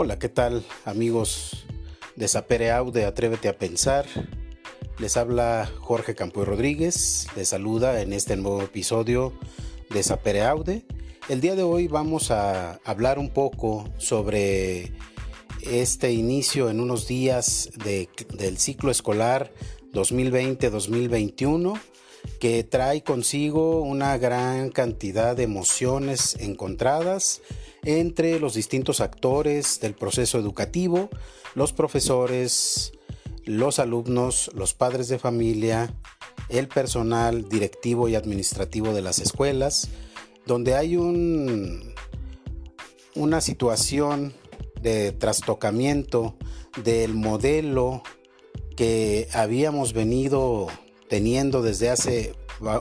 Hola, ¿qué tal amigos de Sapere Aude Atrévete a Pensar? Les habla Jorge Campo Rodríguez, les saluda en este nuevo episodio de Sapere Aude. El día de hoy vamos a hablar un poco sobre este inicio en unos días del ciclo escolar 2020-2021 que trae consigo una gran cantidad de emociones encontradas entre los distintos actores del proceso educativo, los profesores, los alumnos, los padres de familia, el personal directivo y administrativo de las escuelas, donde hay un, una situación de trastocamiento del modelo que habíamos venido teniendo desde hace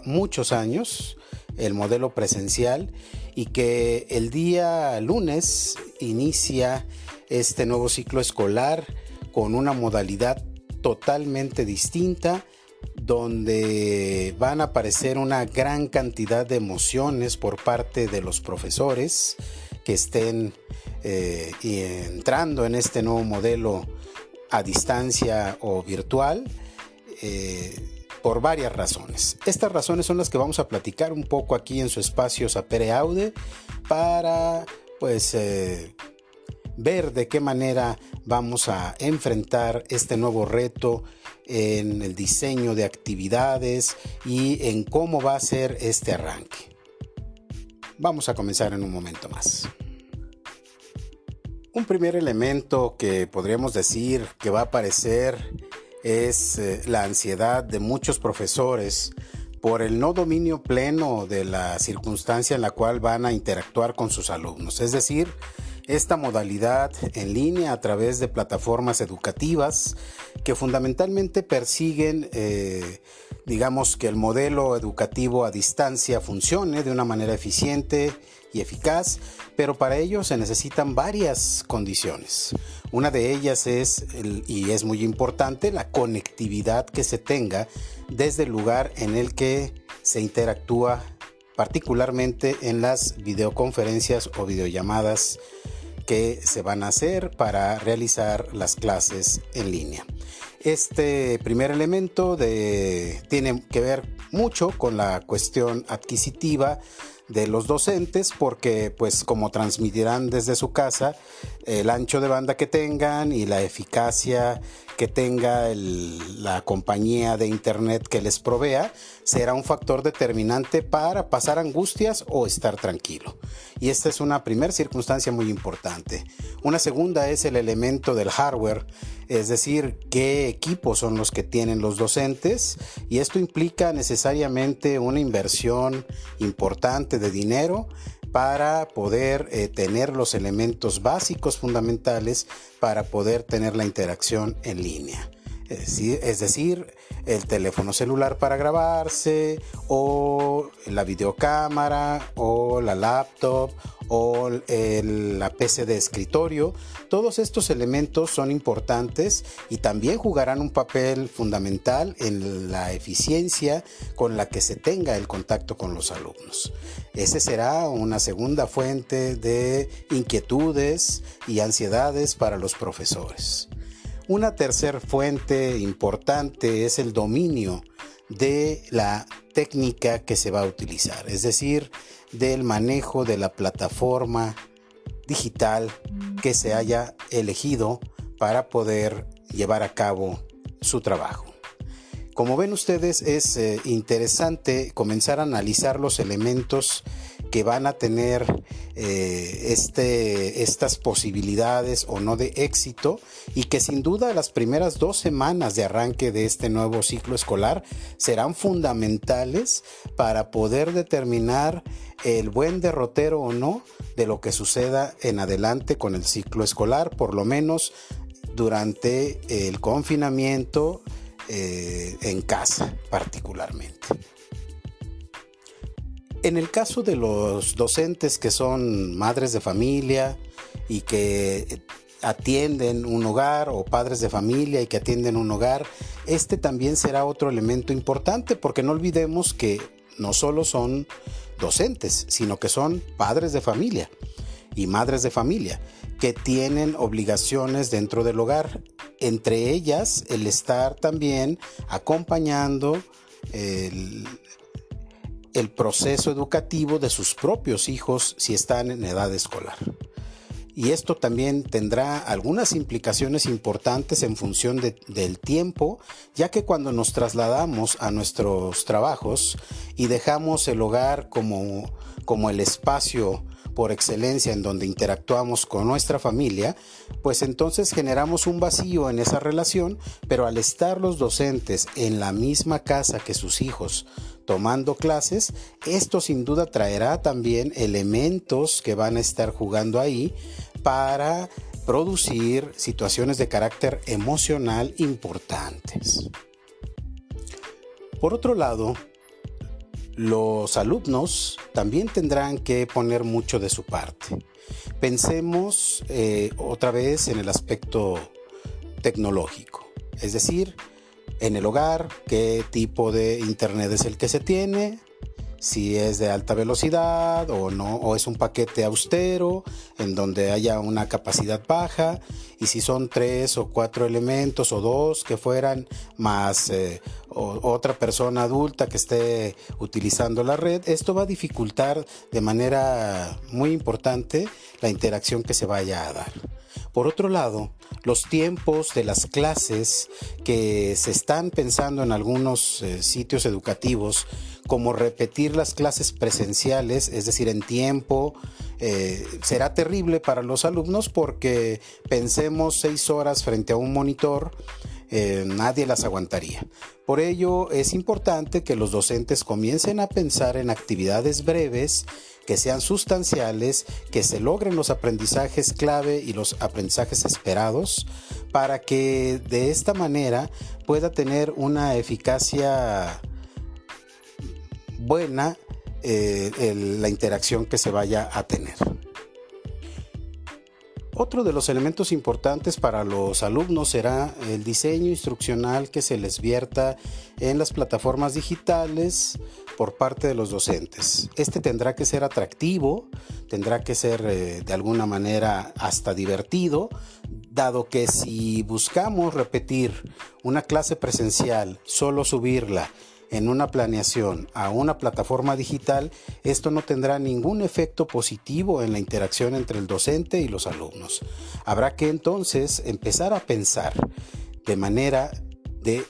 muchos años, el modelo presencial, y que el día lunes inicia este nuevo ciclo escolar con una modalidad totalmente distinta donde van a aparecer una gran cantidad de emociones por parte de los profesores que estén eh, entrando en este nuevo modelo a distancia o virtual. Eh, por varias razones. Estas razones son las que vamos a platicar un poco aquí en su espacio Sapere Aude para pues eh, ver de qué manera vamos a enfrentar este nuevo reto en el diseño de actividades y en cómo va a ser este arranque. Vamos a comenzar en un momento más. Un primer elemento que podríamos decir que va a aparecer es eh, la ansiedad de muchos profesores por el no dominio pleno de la circunstancia en la cual van a interactuar con sus alumnos. Es decir, esta modalidad en línea a través de plataformas educativas que fundamentalmente persiguen, eh, digamos, que el modelo educativo a distancia funcione de una manera eficiente y eficaz, pero para ello se necesitan varias condiciones. Una de ellas es, y es muy importante, la conectividad que se tenga desde el lugar en el que se interactúa, particularmente en las videoconferencias o videollamadas que se van a hacer para realizar las clases en línea. Este primer elemento tiene que ver mucho con la cuestión adquisitiva de los docentes porque pues como transmitirán desde su casa el ancho de banda que tengan y la eficacia que tenga la compañía de internet que les provea será un factor determinante para pasar angustias o estar tranquilo. Y esta es una primera circunstancia muy importante. Una segunda es el elemento del hardware, es decir, qué equipos son los que tienen los docentes y esto implica necesariamente una inversión importante de dinero para poder eh, tener los elementos básicos fundamentales para poder tener la interacción en línea. Es decir, el teléfono celular para grabarse, o la videocámara, o la laptop, o la PC de escritorio. Todos estos elementos son importantes y también jugarán un papel fundamental en la eficiencia con la que se tenga el contacto con los alumnos. Ese será una segunda fuente de inquietudes y ansiedades para los profesores. Una tercera fuente importante es el dominio de la técnica que se va a utilizar, es decir, del manejo de la plataforma digital que se haya elegido para poder llevar a cabo su trabajo. Como ven ustedes, es eh, interesante comenzar a analizar los elementos que van a tener eh, este, estas posibilidades o no de éxito y que sin duda las primeras dos semanas de arranque de este nuevo ciclo escolar serán fundamentales para poder determinar el buen derrotero o no de lo que suceda en adelante con el ciclo escolar, por lo menos durante el confinamiento eh, en casa particularmente. En el caso de los docentes que son madres de familia y que atienden un hogar o padres de familia y que atienden un hogar, este también será otro elemento importante porque no olvidemos que no solo son docentes, sino que son padres de familia y madres de familia que tienen obligaciones dentro del hogar, entre ellas el estar también acompañando el, el proceso educativo de sus propios hijos si están en edad escolar. Y esto también tendrá algunas implicaciones importantes en función del tiempo, ya que cuando nos trasladamos a nuestros trabajos y dejamos el hogar como, como el espacio por excelencia en donde interactuamos con nuestra familia, pues entonces generamos un vacío en esa relación, pero al estar los docentes en la misma casa que sus hijos, tomando clases, esto sin duda traerá también elementos que van a estar jugando ahí para producir situaciones de carácter emocional importantes. Por otro lado, los alumnos también tendrán que poner mucho de su parte. Pensemos eh, otra vez en el aspecto tecnológico, es decir, en el hogar, qué tipo de internet es el que se tiene, si es de alta velocidad o no, o es un paquete austero en donde haya una capacidad baja, y si son tres o cuatro elementos o dos que fueran más eh, otra persona adulta que esté utilizando la red, esto va a dificultar de manera muy importante la interacción que se vaya a dar. Por otro lado, los tiempos de las clases que se están pensando en algunos eh, sitios educativos, como repetir las clases presenciales, es decir, en tiempo, eh, será terrible para los alumnos porque pensemos seis horas frente a un monitor, eh, nadie las aguantaría. Por ello es importante que los docentes comiencen a pensar en actividades breves que sean sustanciales, que se logren los aprendizajes clave y los aprendizajes esperados para que de esta manera pueda tener una eficacia buena eh, la interacción que se vaya a tener. Otro de los elementos importantes para los alumnos será el diseño instruccional que se les vierta en las plataformas digitales por parte de los docentes. Este tendrá que ser atractivo, tendrá que ser eh, de alguna manera hasta divertido, dado que si buscamos repetir una clase presencial, solo subirla en una planeación a una plataforma digital, esto no tendrá ningún efecto positivo en la interacción entre el docente y los alumnos. Habrá que entonces empezar a pensar de manera de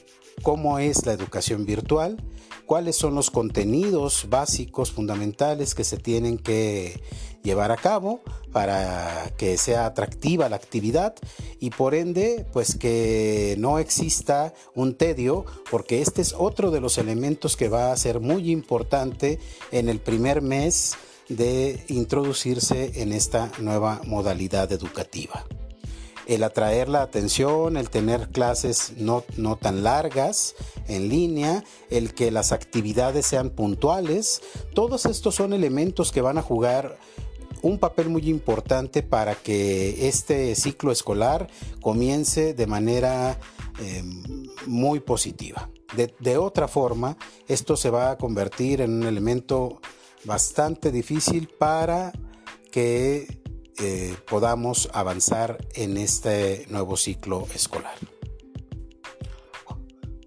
cómo es la educación virtual, cuáles son los contenidos básicos, fundamentales que se tienen que llevar a cabo para que sea atractiva la actividad y por ende pues que no exista un tedio porque este es otro de los elementos que va a ser muy importante en el primer mes de introducirse en esta nueva modalidad educativa el atraer la atención, el tener clases no, no tan largas en línea, el que las actividades sean puntuales, todos estos son elementos que van a jugar un papel muy importante para que este ciclo escolar comience de manera em, muy positiva. De, de, otra forma, esto se va a convertir en un elemento bastante difícil para que podamos avanzar en este nuevo ciclo escolar.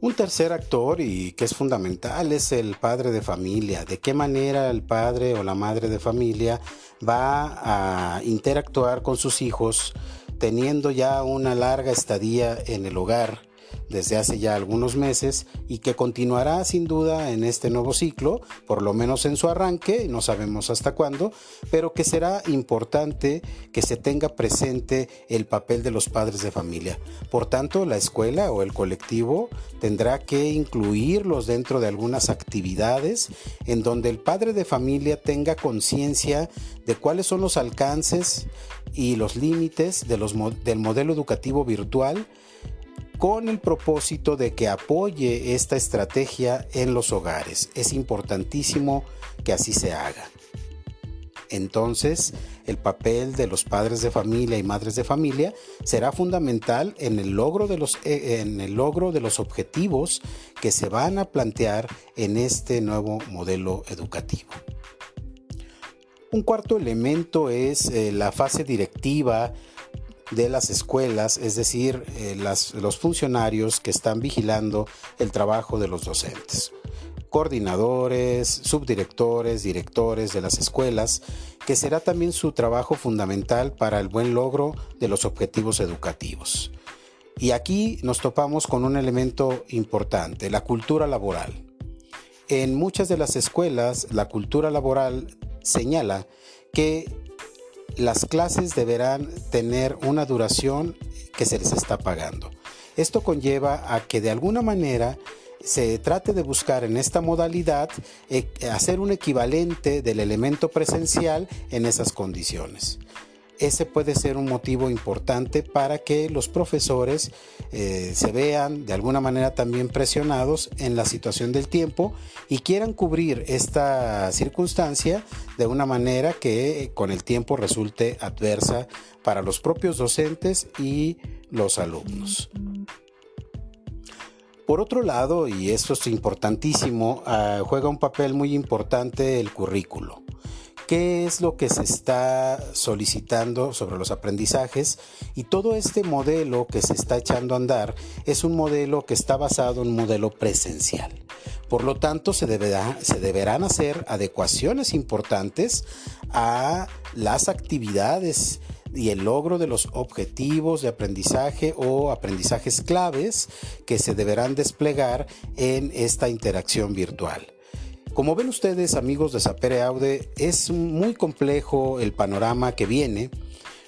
Un tercer actor y que es fundamental es el padre de familia. De qué manera el padre o la madre de familia va a interactuar con sus hijos teniendo ya una larga estadía en el hogar desde hace ya algunos meses y que continuará sin duda en este nuevo ciclo, por lo menos en su arranque, no sabemos hasta cuándo, pero que será importante que se tenga presente el papel de los padres de familia. Por tanto, la escuela o el colectivo tendrá que incluirlos dentro de algunas actividades en donde el padre de familia tenga conciencia de cuáles son los alcances y los límites del modelo educativo virtual con el propósito de que apoye esta estrategia en los hogares. Es importantísimo que así se haga. Entonces, el papel de los padres de familia y madres de familia será fundamental en el logro de los, eh, en el logro de los objetivos que se van a plantear en este nuevo modelo educativo. Un cuarto elemento es eh, la fase directiva de las escuelas, es decir, eh, los funcionarios que están vigilando el trabajo de los docentes coordinadores, subdirectores, directores de las escuelas, que será también su trabajo fundamental para el buen logro de los objetivos educativos. Y aquí nos topamos con un elemento importante, la cultura laboral. En muchas de las escuelas, la cultura laboral señala que las clases deberán tener una duración que se les está pagando. Esto conlleva a que de alguna manera se trate de buscar en esta modalidad eh, hacer un equivalente del elemento presencial en esas condiciones ese puede ser un motivo importante para que los profesores eh, se vean de alguna manera también presionados en la situación del tiempo y quieran cubrir esta circunstancia de una manera que eh, con el tiempo resulte adversa para los propios docentes y los alumnos. Por otro lado, y esto es importantísimo, ah, juega un papel muy importante el currículo qué es lo que se está solicitando sobre los aprendizajes y todo este modelo que se está echando a andar es un modelo que está basado en un modelo presencial. Por lo tanto, se, se deberán hacer adecuaciones importantes a las actividades y el logro de los objetivos de aprendizaje o aprendizajes claves que se deberán desplegar en esta interacción virtual. Como ven ustedes, amigos de Sapere Aude, es muy complejo el panorama que viene.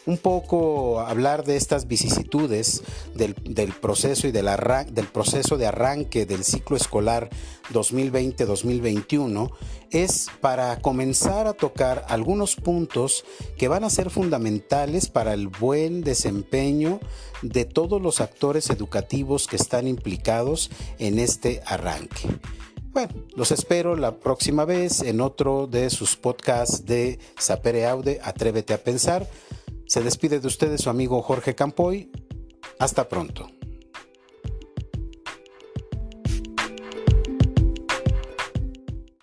Un poco hablar de estas vicisitudes del, proceso y del, del proceso de arranque del ciclo escolar 2020-2021 es para comenzar a tocar algunos puntos que van a ser fundamentales para el buen desempeño de todos los actores educativos que están implicados en este arranque. Bueno, los espero la próxima vez en otro de sus podcasts de Sapere Aude, Atrévete a Pensar. Se despide de ustedes su amigo Jorge Campoy. Hasta pronto.